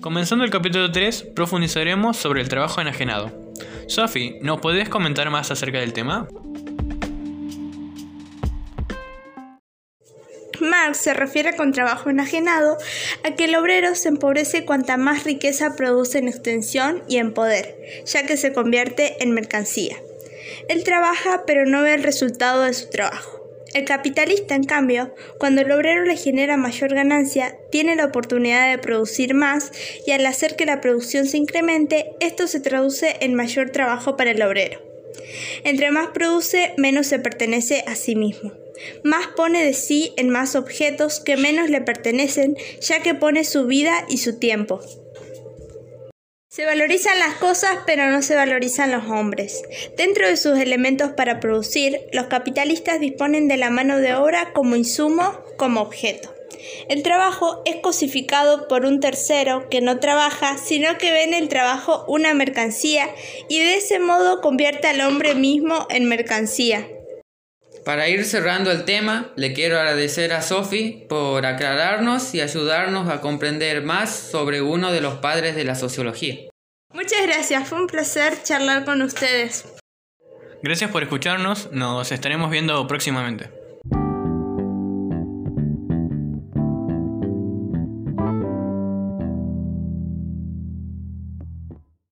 Comenzando el capítulo 3, profundizaremos sobre el trabajo enajenado. Sophie, ¿nos podés comentar más acerca del tema? Marx se refiere con trabajo enajenado a que el obrero se empobrece cuanta más riqueza produce en extensión y en poder, ya que se convierte en mercancía. Él trabaja pero no ve el resultado de su trabajo. El capitalista, en cambio, cuando el obrero le genera mayor ganancia, tiene la oportunidad de producir más y al hacer que la producción se incremente, esto se traduce en mayor trabajo para el obrero. Entre más produce, menos se pertenece a sí mismo. Más pone de sí en más objetos que menos le pertenecen, ya que pone su vida y su tiempo. Se valorizan las cosas, pero no se valorizan los hombres. Dentro de sus elementos para producir, los capitalistas disponen de la mano de obra como insumo, como objeto. El trabajo es cosificado por un tercero que no trabaja, sino que ve en el trabajo una mercancía y de ese modo convierte al hombre mismo en mercancía. Para ir cerrando el tema, le quiero agradecer a Sophie por aclararnos y ayudarnos a comprender más sobre uno de los padres de la sociología. Muchas gracias, fue un placer charlar con ustedes. Gracias por escucharnos, nos estaremos viendo próximamente.